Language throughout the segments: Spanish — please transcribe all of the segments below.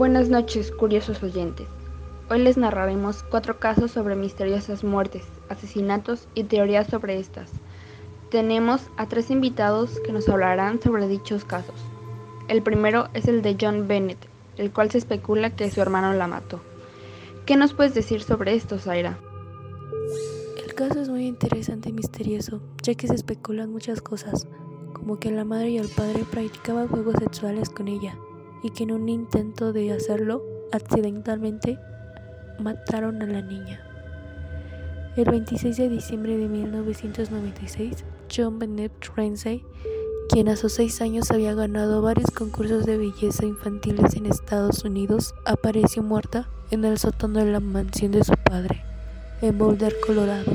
Buenas noches, curiosos oyentes. Hoy les narraremos cuatro casos sobre misteriosas muertes, asesinatos y teorías sobre estas. Tenemos a tres invitados que nos hablarán sobre dichos casos. El primero es el de John Bennett, el cual se especula que su hermano la mató. ¿Qué nos puedes decir sobre esto, Zaira? El caso es muy interesante y misterioso, ya que se especulan muchas cosas, como que la madre y el padre practicaban juegos sexuales con ella, y que en un intento de hacerlo, accidentalmente mataron a la niña. El 26 de diciembre de 1996, John Bennett Ramsey, quien a sus seis años había ganado varios concursos de belleza infantiles en Estados Unidos, apareció muerta en el sótano de la mansión de su padre, en Boulder, Colorado.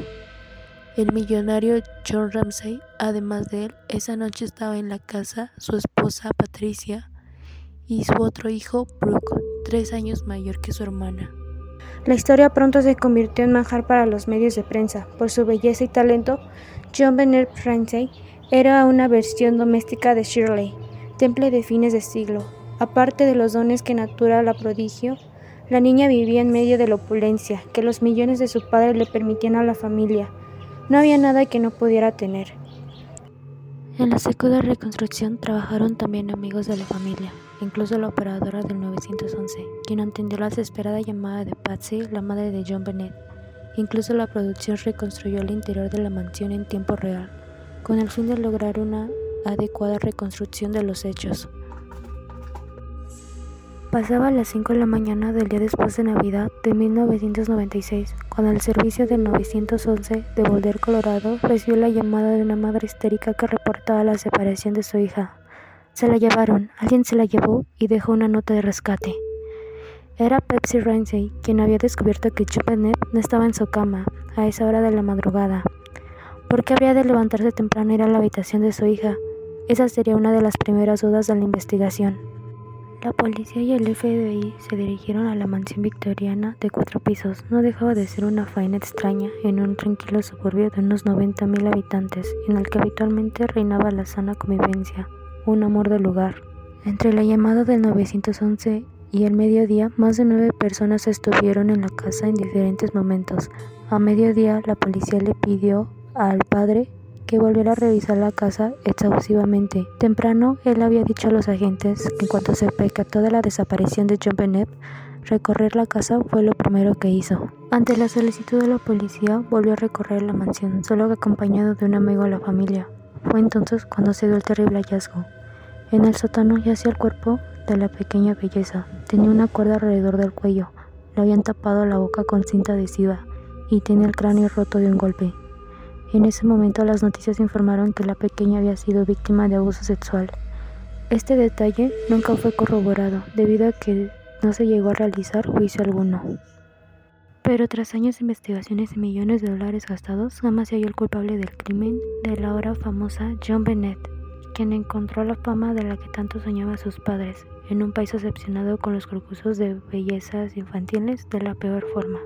El millonario John Ramsey, además de él, esa noche estaba en la casa su esposa Patricia, y su otro hijo, Brooke, tres años mayor que su hermana. La historia pronto se convirtió en manjar para los medios de prensa. Por su belleza y talento, John Bennett Ramsey era una versión doméstica de Shirley, temple de fines de siglo. Aparte de los dones que natura la prodigio, la niña vivía en medio de la opulencia que los millones de su padre le permitían a la familia. No había nada que no pudiera tener. En la segunda reconstrucción trabajaron también amigos de la familia, incluso la operadora del 911, quien atendió la desesperada llamada de Patsy, la madre de John Bennett. Incluso la producción reconstruyó el interior de la mansión en tiempo real, con el fin de lograr una adecuada reconstrucción de los hechos. Pasaba a las 5 de la mañana del día después de Navidad de 1996, cuando el servicio del 911 de Boulder, Colorado, recibió la llamada de una madre histérica que reportaba la separación de su hija. Se la llevaron, alguien se la llevó y dejó una nota de rescate. Era Pepsi Ramsey quien había descubierto que Bennett no estaba en su cama a esa hora de la madrugada. ¿Por qué habría de levantarse temprano e ir a la habitación de su hija? Esa sería una de las primeras dudas de la investigación. La policía y el FBI se dirigieron a la mansión victoriana de cuatro pisos. No dejaba de ser una faena extraña en un tranquilo suburbio de unos 90.000 habitantes, en el que habitualmente reinaba la sana convivencia, un amor del lugar. Entre la llamada del 911 y el mediodía, más de nueve personas estuvieron en la casa en diferentes momentos. A mediodía, la policía le pidió al padre que volviera a revisar la casa exhaustivamente. Temprano, él había dicho a los agentes que en cuanto se percató de la desaparición de John Bennett, recorrer la casa fue lo primero que hizo. Ante la solicitud de la policía, volvió a recorrer la mansión, solo acompañado de un amigo de la familia. Fue entonces cuando se dio el terrible hallazgo. En el sótano yacía el cuerpo de la pequeña belleza. Tenía una cuerda alrededor del cuello. Le habían tapado la boca con cinta adhesiva y tenía el cráneo roto de un golpe. En ese momento las noticias informaron que la pequeña había sido víctima de abuso sexual. Este detalle nunca fue corroborado debido a que no se llegó a realizar juicio alguno. Pero tras años de investigaciones y millones de dólares gastados, jamás se halló el culpable del crimen de la ahora famosa John Bennett, quien encontró la fama de la que tanto soñaba sus padres, en un país obsesionado con los concursos de bellezas infantiles de la peor forma.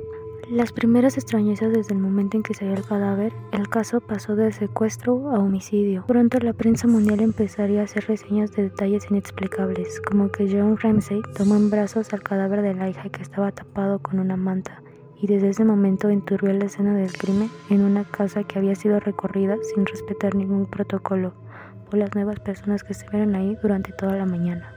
Las primeras extrañezas desde el momento en que se halló el cadáver, el caso pasó de secuestro a homicidio. Pronto la prensa mundial empezaría a hacer reseñas de detalles inexplicables, como que John Ramsey tomó en brazos al cadáver de la hija que estaba tapado con una manta, y desde ese momento enturbió la escena del crimen en una casa que había sido recorrida sin respetar ningún protocolo por las nuevas personas que estuvieron ahí durante toda la mañana.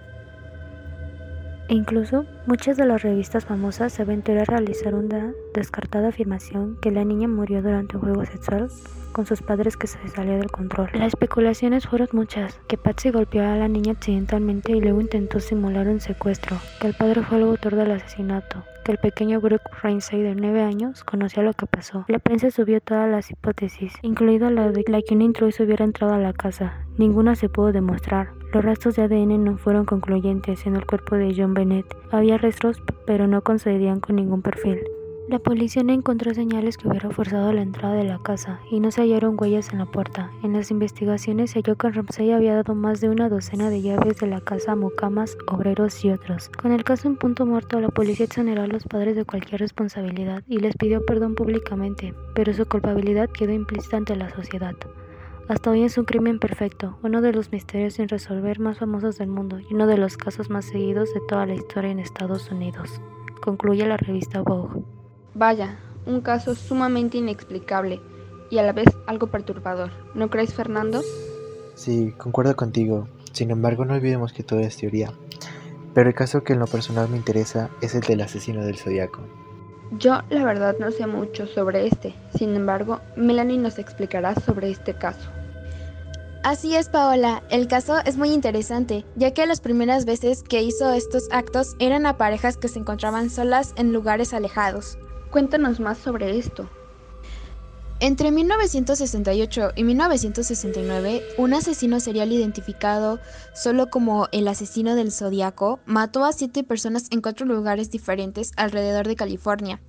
E incluso muchas de las revistas famosas se aventuraron a realizar una descartada afirmación que la niña murió durante un juego sexual con sus padres que se salió del control. Las especulaciones fueron muchas, que Patsy golpeó a la niña accidentalmente y luego intentó simular un secuestro, que el padre fue el autor del asesinato, que el pequeño Brooke Ramsey de 9 años conocía lo que pasó. La prensa subió todas las hipótesis, incluida la de que un intruso hubiera entrado a la casa. Ninguna se pudo demostrar. Los rastros de ADN no fueron concluyentes en el cuerpo de John Bennett. Había restos, pero no concedían con ningún perfil. La policía no encontró señales que hubieran forzado la entrada de la casa y no se hallaron huellas en la puerta. En las investigaciones se halló que Ramsey había dado más de una docena de llaves de la casa a mucamas, obreros y otros. Con el caso en punto muerto, la policía exoneró a los padres de cualquier responsabilidad y les pidió perdón públicamente, pero su culpabilidad quedó implícita ante la sociedad. Hasta hoy es un crimen perfecto, uno de los misterios sin resolver más famosos del mundo y uno de los casos más seguidos de toda la historia en Estados Unidos, concluye la revista Vogue. Vaya, un caso sumamente inexplicable y a la vez algo perturbador. ¿No crees, Fernando? Sí, concuerdo contigo. Sin embargo, no olvidemos que todo es teoría. Pero el caso que en lo personal me interesa es el del asesino del zodiaco. Yo la verdad no sé mucho sobre este, sin embargo, Melanie nos explicará sobre este caso. Así es, Paola. El caso es muy interesante, ya que las primeras veces que hizo estos actos eran a parejas que se encontraban solas en lugares alejados. Cuéntanos más sobre esto. Entre 1968 y 1969, un asesino serial identificado solo como el asesino del zodiaco mató a siete personas en cuatro lugares diferentes alrededor de California.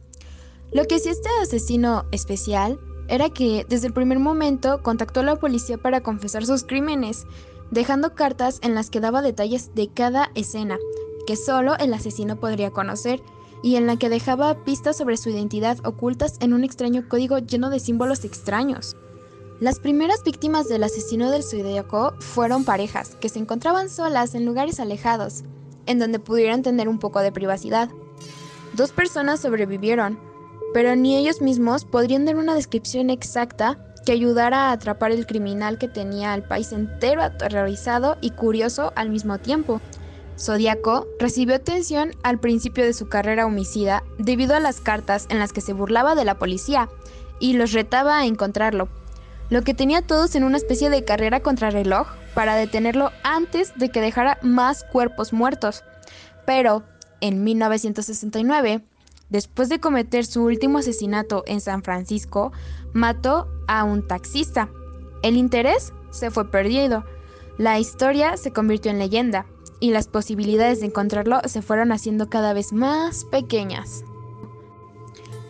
Lo que sí este asesino especial era que desde el primer momento contactó a la policía para confesar sus crímenes, dejando cartas en las que daba detalles de cada escena, que solo el asesino podría conocer y en la que dejaba pistas sobre su identidad ocultas en un extraño código lleno de símbolos extraños. Las primeras víctimas del asesino del zodiaco fueron parejas que se encontraban solas en lugares alejados, en donde pudieran tener un poco de privacidad. Dos personas sobrevivieron, pero ni ellos mismos podrían dar una descripción exacta que ayudara a atrapar el criminal que tenía al país entero aterrorizado y curioso al mismo tiempo. Zodíaco recibió atención al principio de su carrera homicida debido a las cartas en las que se burlaba de la policía y los retaba a encontrarlo, lo que tenía todos en una especie de carrera contrarreloj para detenerlo antes de que dejara más cuerpos muertos. Pero, en 1969, después de cometer su último asesinato en San Francisco, mató a un taxista. El interés se fue perdido. La historia se convirtió en leyenda y las posibilidades de encontrarlo se fueron haciendo cada vez más pequeñas.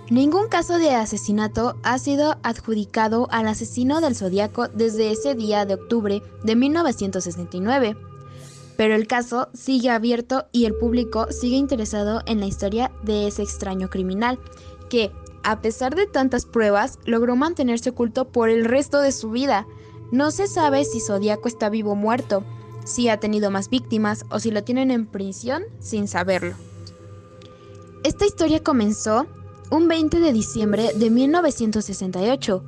Ningún caso de asesinato ha sido adjudicado al asesino del zodiaco desde ese día de octubre de 1969, pero el caso sigue abierto y el público sigue interesado en la historia de ese extraño criminal, que, a pesar de tantas pruebas, logró mantenerse oculto por el resto de su vida. No se sabe si Zodíaco está vivo o muerto, si ha tenido más víctimas o si lo tienen en prisión sin saberlo. Esta historia comenzó un 20 de diciembre de 1968,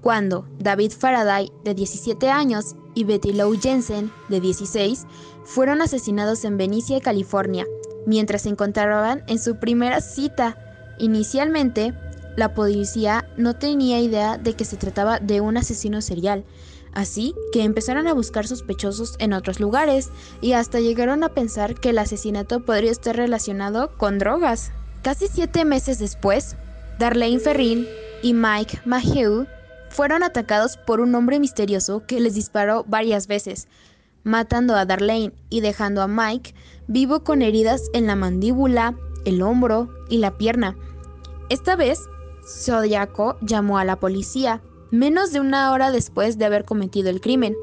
cuando David Faraday, de 17 años, y Betty Lou Jensen, de 16, fueron asesinados en Benicia, California, mientras se encontraban en su primera cita. Inicialmente, la policía no tenía idea de que se trataba de un asesino serial, Así que empezaron a buscar sospechosos en otros lugares y hasta llegaron a pensar que el asesinato podría estar relacionado con drogas. Casi siete meses después, Darlene Ferrin y Mike Mayhew fueron atacados por un hombre misterioso que les disparó varias veces, matando a Darlene y dejando a Mike vivo con heridas en la mandíbula, el hombro y la pierna. Esta vez, Zodiaco llamó a la policía menos de una hora después de haber cometido el crimen,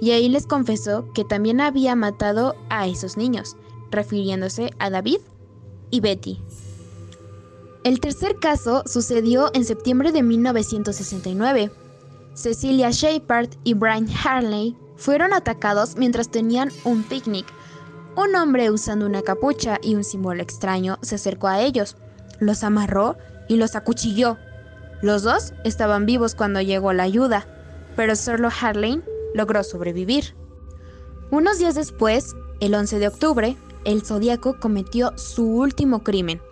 y ahí les confesó que también había matado a esos niños, refiriéndose a David y Betty. El tercer caso sucedió en septiembre de 1969. Cecilia Shepard y Brian Harley fueron atacados mientras tenían un picnic. Un hombre usando una capucha y un símbolo extraño se acercó a ellos, los amarró y los acuchilló los dos estaban vivos cuando llegó la ayuda, pero solo Harlane logró sobrevivir. Unos días después, el 11 de octubre, el Zodíaco cometió su último crimen.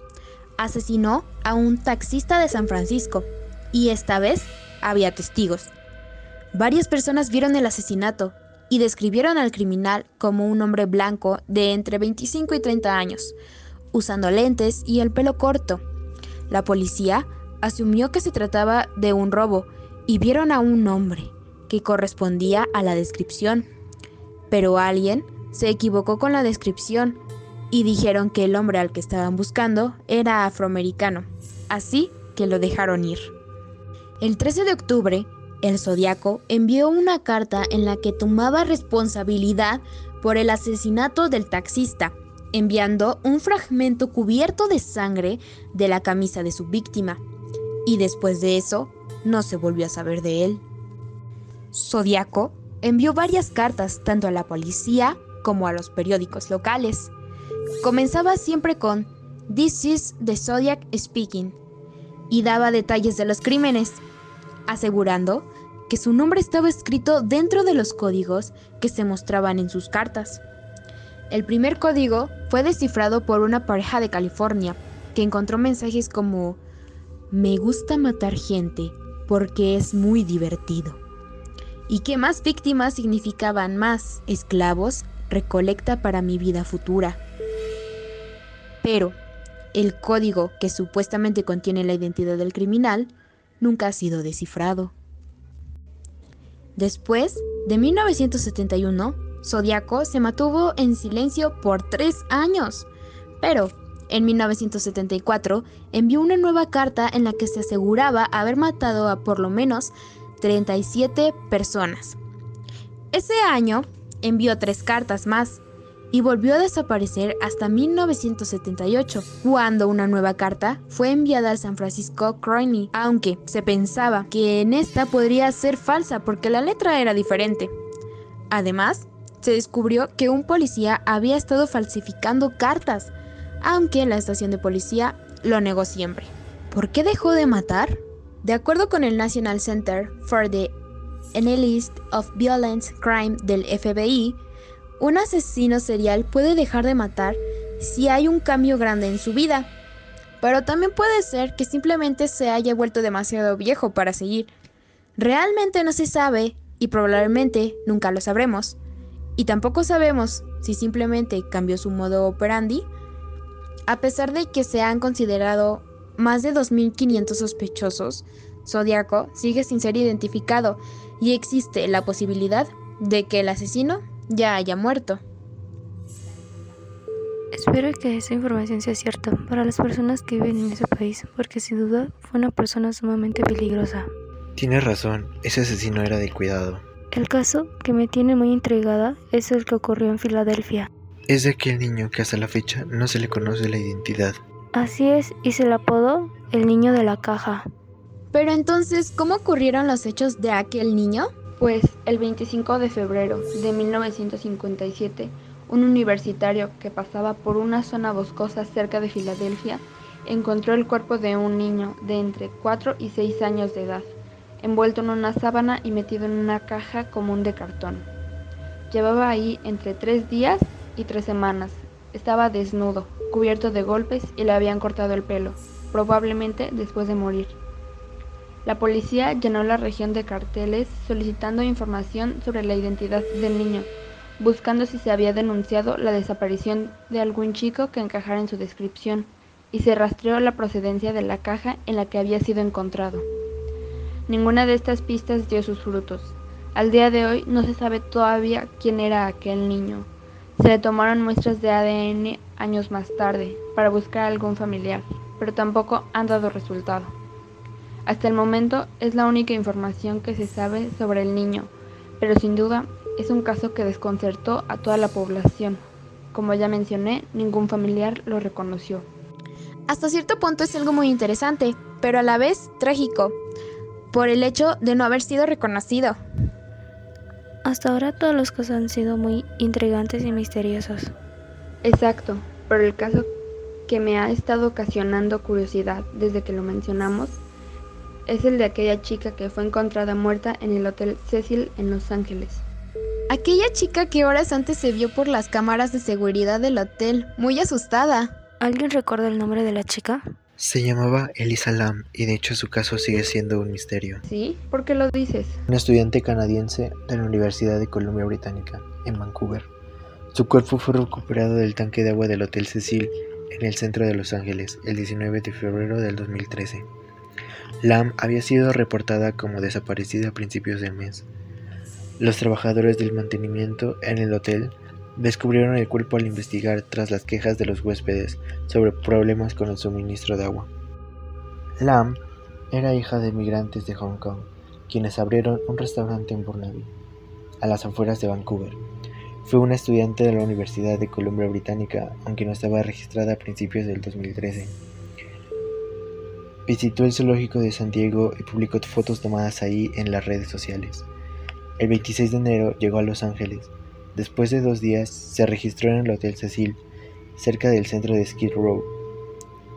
Asesinó a un taxista de San Francisco, y esta vez había testigos. Varias personas vieron el asesinato y describieron al criminal como un hombre blanco de entre 25 y 30 años, usando lentes y el pelo corto. La policía asumió que se trataba de un robo y vieron a un hombre que correspondía a la descripción. Pero alguien se equivocó con la descripción y dijeron que el hombre al que estaban buscando era afroamericano, así que lo dejaron ir. El 13 de octubre, el Zodiaco envió una carta en la que tomaba responsabilidad por el asesinato del taxista, enviando un fragmento cubierto de sangre de la camisa de su víctima y después de eso no se volvió a saber de él. Zodiaco envió varias cartas tanto a la policía como a los periódicos locales. Comenzaba siempre con This is the Zodiac speaking y daba detalles de los crímenes, asegurando que su nombre estaba escrito dentro de los códigos que se mostraban en sus cartas. El primer código fue descifrado por una pareja de California que encontró mensajes como Me gusta matar gente porque es muy divertido. Y que más víctimas significaban más esclavos, recolecta para mi vida futura. Pero el código que supuestamente contiene la identidad del criminal nunca ha sido descifrado. Después de 1971, Zodiaco se mantuvo en silencio por tres años, pero en 1974 envió una nueva carta en la que se aseguraba haber matado a por lo menos 37 personas. Ese año envió tres cartas más y volvió a desaparecer hasta 1978, cuando una nueva carta fue enviada al San Francisco Chronicle, aunque se pensaba que en esta podría ser falsa porque la letra era diferente. Además, se descubrió que un policía había estado falsificando cartas, aunque la estación de policía lo negó siempre. ¿Por qué dejó de matar? De acuerdo con el National Center for the Analysis of Violent Crime del FBI, un asesino serial puede dejar de matar si hay un cambio grande en su vida, pero también puede ser que simplemente se haya vuelto demasiado viejo para seguir. Realmente no se sabe y probablemente nunca lo sabremos. Y tampoco sabemos si simplemente cambió su modo operandi. A pesar de que se han considerado más de 2.500 sospechosos, Zodiaco sigue sin ser identificado y existe la posibilidad de que el asesino ya haya muerto. Espero que esa información sea cierta para las personas que viven en ese país, porque sin duda fue una persona sumamente peligrosa. Tienes razón, ese asesino era de cuidado. El caso que me tiene muy intrigada es el que ocurrió en Filadelfia. Es de aquel niño que hasta la fecha no se le conoce la identidad. Así es, y se le apodó el niño de la caja. Pero entonces, ¿cómo ocurrieron los hechos de aquel niño? Pues el 25 de febrero de 1957, un universitario que pasaba por una zona boscosa cerca de Filadelfia encontró el cuerpo de un niño de entre 4 y 6 años de edad, envuelto en una sábana y metido en una caja común de cartón. Llevaba ahí entre 3 días y 3 semanas. Estaba desnudo, cubierto de golpes y le habían cortado el pelo, probablemente después de morir. La policía llenó la región de carteles solicitando información sobre la identidad del niño, buscando si se había denunciado la desaparición de algún chico que encajara en su descripción, y se rastreó la procedencia de la caja en la que había sido encontrado. Ninguna de estas pistas dio sus frutos. Al día de hoy no se sabe todavía quién era aquel niño. Se le tomaron muestras de ADN años más tarde para buscar a algún familiar, pero tampoco han dado resultado. Hasta el momento es la única información que se sabe sobre el niño, pero sin duda es un caso que desconcertó a toda la población. Como ya mencioné, ningún familiar lo reconoció. Hasta cierto punto es algo muy interesante, pero a la vez trágico, por el hecho de no haber sido reconocido. Hasta ahora todos los casos han sido muy intrigantes y misteriosos. Exacto, pero el caso que me ha estado ocasionando curiosidad desde que lo mencionamos es el de aquella chica que fue encontrada muerta en el Hotel Cecil en Los Ángeles. Aquella chica que horas antes se vio por las cámaras de seguridad del hotel, muy asustada. ¿Alguien recuerda el nombre de la chica? Se llamaba Elisa Lam y de hecho su caso sigue siendo un misterio. ¿Sí? ¿Por qué lo dices? Una estudiante canadiense de la Universidad de Columbia Británica, en Vancouver. Su cuerpo fue recuperado del tanque de agua del Hotel Cecil en el centro de Los Ángeles el 19 de febrero del 2013. Lam había sido reportada como desaparecida a principios del mes. Los trabajadores del mantenimiento en el hotel descubrieron el cuerpo al investigar tras las quejas de los huéspedes sobre problemas con el suministro de agua. Lam era hija de migrantes de Hong Kong, quienes abrieron un restaurante en Burnaby, a las afueras de Vancouver. Fue una estudiante de la Universidad de Columbia Británica, aunque no estaba registrada a principios del 2013. Visitó el zoológico de San Diego y publicó fotos tomadas ahí en las redes sociales. El 26 de enero llegó a Los Ángeles. Después de dos días se registró en el Hotel Cecil, cerca del centro de Skid Row.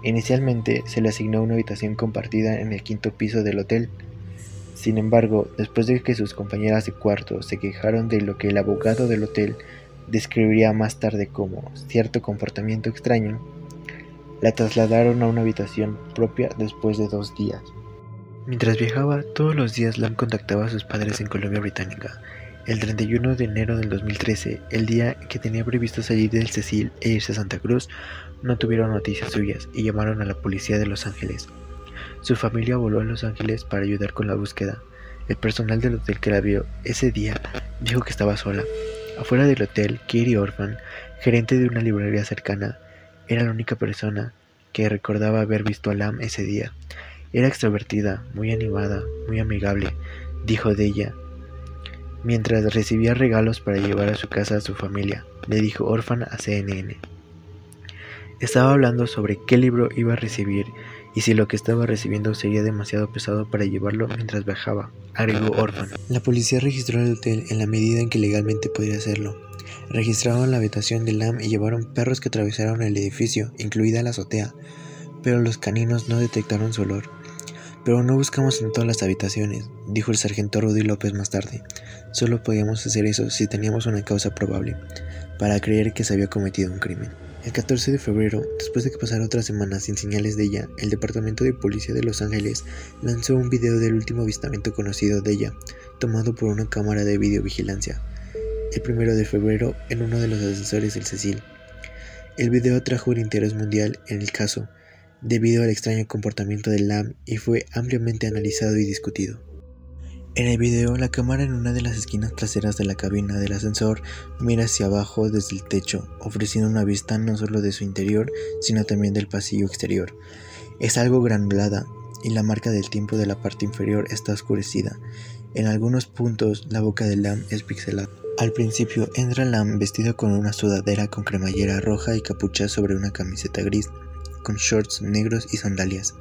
Inicialmente se le asignó una habitación compartida en el quinto piso del hotel. Sin embargo, después de que sus compañeras de cuarto se quejaron de lo que el abogado del hotel describiría más tarde como cierto comportamiento extraño, la trasladaron a una habitación propia después de dos días. Mientras viajaba, todos los días Lam contactaba a sus padres en Colombia Británica. El 31 de enero del 2013, el día que tenía previsto salir del Cecil e irse a Santa Cruz, no tuvieron noticias suyas y llamaron a la policía de Los Ángeles. Su familia voló a Los Ángeles para ayudar con la búsqueda. El personal del hotel que la vio ese día dijo que estaba sola. Afuera del hotel, Katie Orphan, gerente de una librería cercana, era la única persona que recordaba haber visto a Lam ese día. Era extrovertida, muy animada, muy amigable, dijo de ella. Mientras recibía regalos para llevar a su casa a su familia, le dijo Orphan a CNN. Estaba hablando sobre qué libro iba a recibir y si lo que estaba recibiendo sería demasiado pesado para llevarlo mientras viajaba, agregó Orphan. La policía registró el hotel en la medida en que legalmente podía hacerlo. Registraron la habitación de Lam y llevaron perros que atravesaron el edificio, incluida la azotea, pero los caninos no detectaron su olor. Pero no buscamos en todas las habitaciones, dijo el sargento Rudy López más tarde. Solo podíamos hacer eso si teníamos una causa probable, para creer que se había cometido un crimen. El 14 de febrero, después de que pasara otra semana sin señales de ella, el Departamento de Policía de Los Ángeles lanzó un video del último avistamiento conocido de ella, tomado por una cámara de videovigilancia. El 1 de febrero, en uno de los ascensores del Cecil. El video atrajo un interés mundial en el caso, debido al extraño comportamiento del LAM y fue ampliamente analizado y discutido. En el video, la cámara en una de las esquinas traseras de la cabina del ascensor mira hacia abajo desde el techo, ofreciendo una vista no solo de su interior, sino también del pasillo exterior. Es algo granulada y la marca del tiempo de la parte inferior está oscurecida. En algunos puntos, la boca del Lam es pixelada. Al principio entra Lam vestido con una sudadera con cremallera roja y capucha sobre una camiseta gris con shorts negros y sandalias.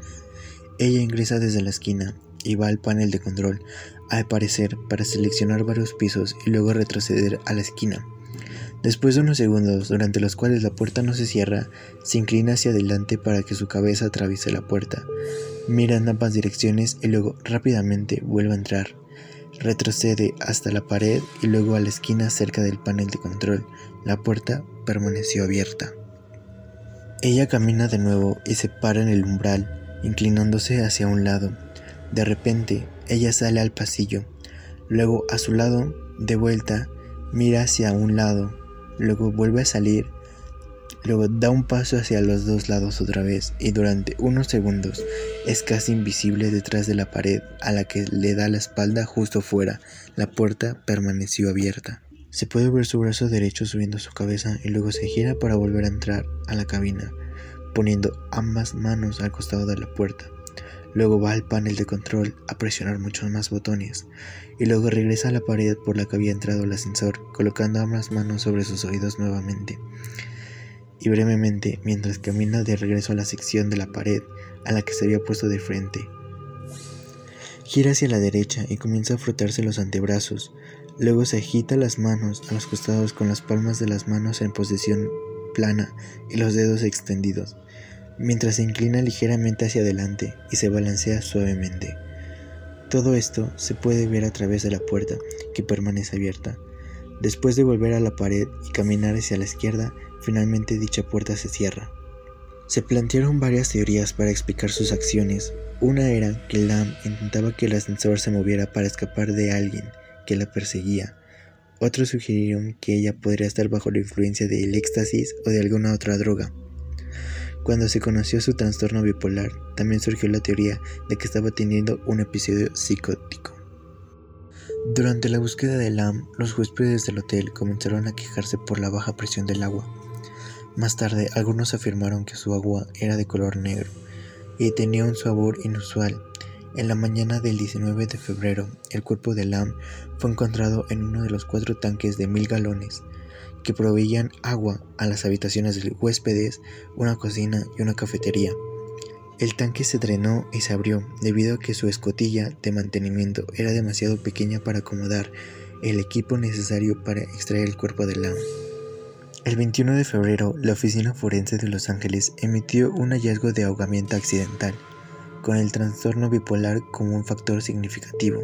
Ella ingresa desde la esquina y va al panel de control, al parecer para seleccionar varios pisos y luego retroceder a la esquina. Después de unos segundos, durante los cuales la puerta no se cierra, se inclina hacia adelante para que su cabeza atraviese la puerta. Mira en ambas direcciones y luego rápidamente vuelve a entrar. Retrocede hasta la pared y luego a la esquina cerca del panel de control. La puerta permaneció abierta. Ella camina de nuevo y se para en el umbral, inclinándose hacia un lado. De repente, ella sale al pasillo. Luego, a su lado, de vuelta, mira hacia un lado. Luego vuelve a salir. Luego da un paso hacia los dos lados otra vez y durante unos segundos es casi invisible detrás de la pared a la que le da la espalda justo fuera. La puerta permaneció abierta. Se puede ver su brazo derecho subiendo su cabeza y luego se gira para volver a entrar a la cabina, poniendo ambas manos al costado de la puerta. Luego va al panel de control a presionar muchos más botones y luego regresa a la pared por la que había entrado el ascensor, colocando ambas manos sobre sus oídos nuevamente. Y brevemente, mientras camina de regreso a la sección de la pared a la que se había puesto de frente, gira hacia la derecha y comienza a frotarse los antebrazos, Luego se agita las manos a los costados con las palmas de las manos en posición plana y los dedos extendidos, mientras se inclina ligeramente hacia adelante y se balancea suavemente. Todo esto se puede ver a través de la puerta, que permanece abierta. Después de volver a la pared y caminar hacia la izquierda, finalmente dicha puerta se cierra. Se plantearon varias teorías para explicar sus acciones. Una era que Lam intentaba que el ascensor se moviera para escapar de alguien, que la perseguía. Otros sugirieron que ella podría estar bajo la influencia del éxtasis o de alguna otra droga. Cuando se conoció su trastorno bipolar, también surgió la teoría de que estaba teniendo un episodio psicótico. Durante la búsqueda de Lam, los huéspedes del hotel comenzaron a quejarse por la baja presión del agua. Más tarde, algunos afirmaron que su agua era de color negro y tenía un sabor inusual en la mañana del 19 de febrero, el cuerpo de Lam fue encontrado en uno de los cuatro tanques de mil galones que proveían agua a las habitaciones de huéspedes, una cocina y una cafetería. El tanque se drenó y se abrió debido a que su escotilla de mantenimiento era demasiado pequeña para acomodar el equipo necesario para extraer el cuerpo de Lam. El 21 de febrero, la Oficina Forense de Los Ángeles emitió un hallazgo de ahogamiento accidental, con el trastorno bipolar como un factor significativo.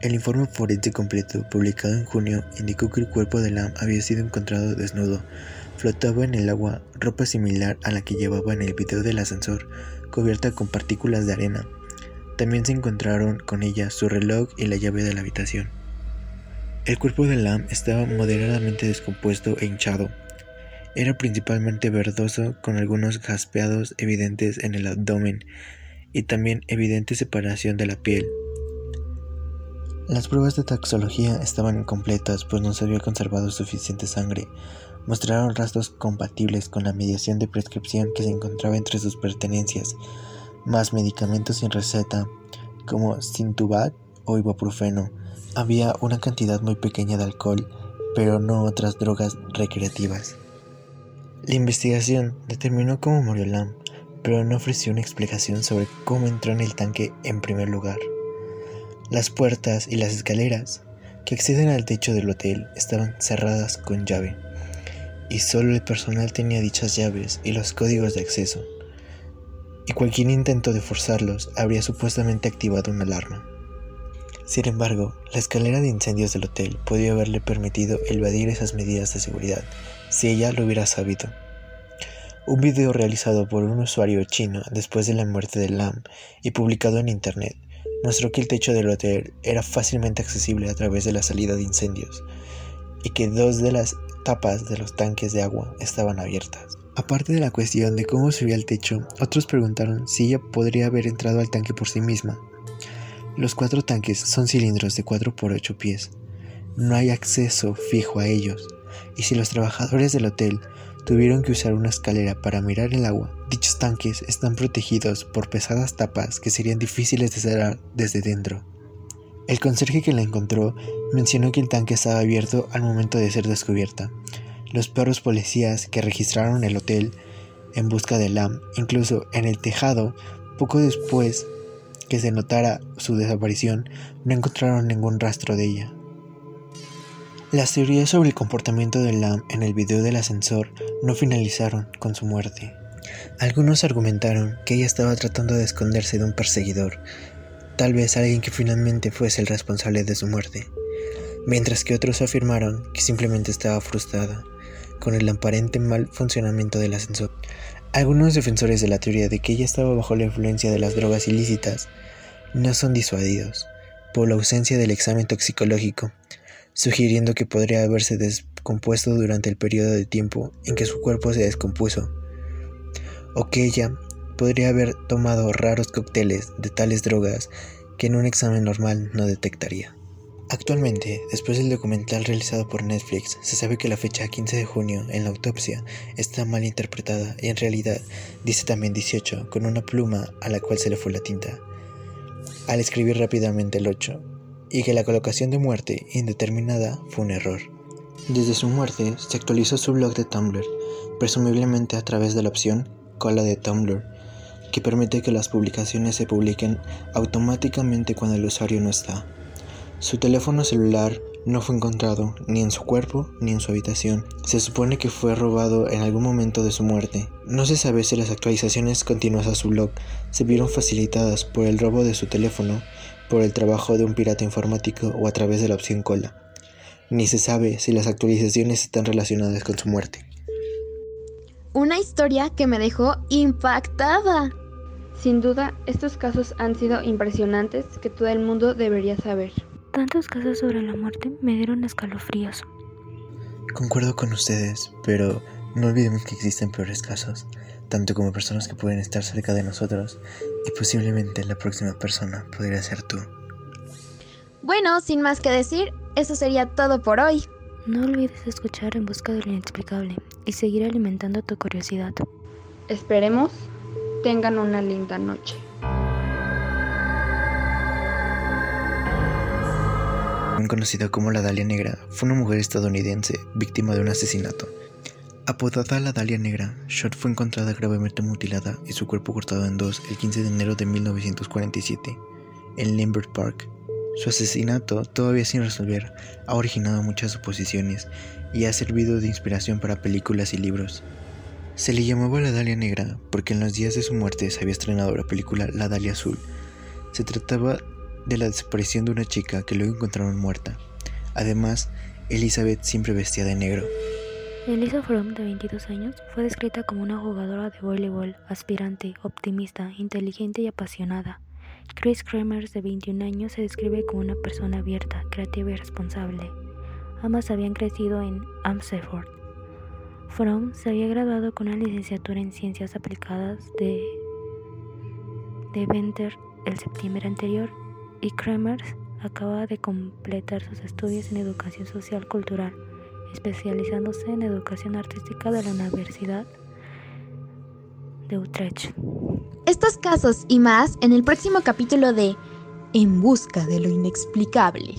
El informe forense completo, publicado en junio, indicó que el cuerpo de Lam había sido encontrado desnudo, flotaba en el agua, ropa similar a la que llevaba en el video del ascensor, cubierta con partículas de arena. También se encontraron con ella su reloj y la llave de la habitación. El cuerpo de Lam estaba moderadamente descompuesto e hinchado. Era principalmente verdoso con algunos jaspeados evidentes en el abdomen y también evidente separación de la piel. Las pruebas de taxología estaban incompletas pues no se había conservado suficiente sangre. Mostraron rastros compatibles con la mediación de prescripción que se encontraba entre sus pertenencias, más medicamentos sin receta como Sintubat o ibuprofeno había una cantidad muy pequeña de alcohol, pero no otras drogas recreativas. La investigación determinó cómo murió Lam, pero no ofreció una explicación sobre cómo entró en el tanque en primer lugar. Las puertas y las escaleras que acceden al techo del hotel estaban cerradas con llave, y solo el personal tenía dichas llaves y los códigos de acceso, y cualquier intento de forzarlos habría supuestamente activado una alarma. Sin embargo, la escalera de incendios del hotel podía haberle permitido evadir esas medidas de seguridad si ella lo hubiera sabido. Un video realizado por un usuario chino después de la muerte de Lam y publicado en internet mostró que el techo del hotel era fácilmente accesible a través de la salida de incendios y que dos de las tapas de los tanques de agua estaban abiertas. Aparte de la cuestión de cómo subía al techo, otros preguntaron si ella podría haber entrado al tanque por sí misma los cuatro tanques son cilindros de 4 por 8 pies. No hay acceso fijo a ellos, y si los trabajadores del hotel tuvieron que usar una escalera para mirar el agua, dichos tanques están protegidos por pesadas tapas que serían difíciles de cerrar desde dentro. El conserje que la encontró mencionó que el tanque estaba abierto al momento de ser descubierta. Los perros policías que registraron el hotel en busca de Lam, incluso en el tejado, poco después que se notara su desaparición, no encontraron ningún rastro de ella. Las teorías sobre el comportamiento de Lam en el video del ascensor no finalizaron con su muerte. Algunos argumentaron que ella estaba tratando de esconderse de un perseguidor, tal vez alguien que finalmente fuese el responsable de su muerte, mientras que otros afirmaron que simplemente estaba frustrada con el aparente mal funcionamiento del ascensor. Algunos defensores de la teoría de que ella estaba bajo la influencia de las drogas ilícitas no son disuadidos por la ausencia del examen toxicológico, sugiriendo que podría haberse descompuesto durante el periodo de tiempo en que su cuerpo se descompuso, o que ella podría haber tomado raros cócteles de tales drogas que en un examen normal no detectaría. Actualmente, después del documental realizado por Netflix, se sabe que la fecha 15 de junio en la autopsia está mal interpretada y en realidad dice también 18 con una pluma a la cual se le fue la tinta, al escribir rápidamente el 8, y que la colocación de muerte indeterminada fue un error. Desde su muerte se actualizó su blog de Tumblr, presumiblemente a través de la opción cola de Tumblr, que permite que las publicaciones se publiquen automáticamente cuando el usuario no está. Su teléfono celular no fue encontrado ni en su cuerpo ni en su habitación. Se supone que fue robado en algún momento de su muerte. No se sabe si las actualizaciones continuas a su blog se vieron facilitadas por el robo de su teléfono, por el trabajo de un pirata informático o a través de la opción cola. Ni se sabe si las actualizaciones están relacionadas con su muerte. Una historia que me dejó impactada. Sin duda, estos casos han sido impresionantes que todo el mundo debería saber. Tantos casos sobre la muerte me dieron escalofríos. Concuerdo con ustedes, pero no olvidemos que existen peores casos, tanto como personas que pueden estar cerca de nosotros y posiblemente la próxima persona podría ser tú. Bueno, sin más que decir, eso sería todo por hoy. No olvides escuchar En Busca de lo Inexplicable y seguir alimentando tu curiosidad. Esperemos tengan una linda noche. Conocida como la Dalia Negra, fue una mujer estadounidense víctima de un asesinato. Apodada la Dalia Negra, Short fue encontrada gravemente mutilada y su cuerpo cortado en dos el 15 de enero de 1947 en Lambert Park, Su asesinato, todavía sin resolver, ha originado muchas suposiciones y ha servido de inspiración para películas y libros. Se le llamaba la Dalia Negra porque en los días de su muerte se había estrenado la película La Dalia Azul. Se trataba de la desaparición de una chica que luego encontraron muerta. Además, Elizabeth siempre vestía de negro. Elisa Fromm, de 22 años, fue descrita como una jugadora de voleibol, aspirante, optimista, inteligente y apasionada. Chris Kremers, de 21 años, se describe como una persona abierta, creativa y responsable. Ambas habían crecido en Amsterdam. Fromm se había graduado con una licenciatura en Ciencias Aplicadas de, de Venter el septiembre anterior y Kremers acaba de completar sus estudios en Educación Social Cultural, especializándose en Educación Artística de la Universidad de Utrecht. Estos casos y más en el próximo capítulo de En busca de lo inexplicable.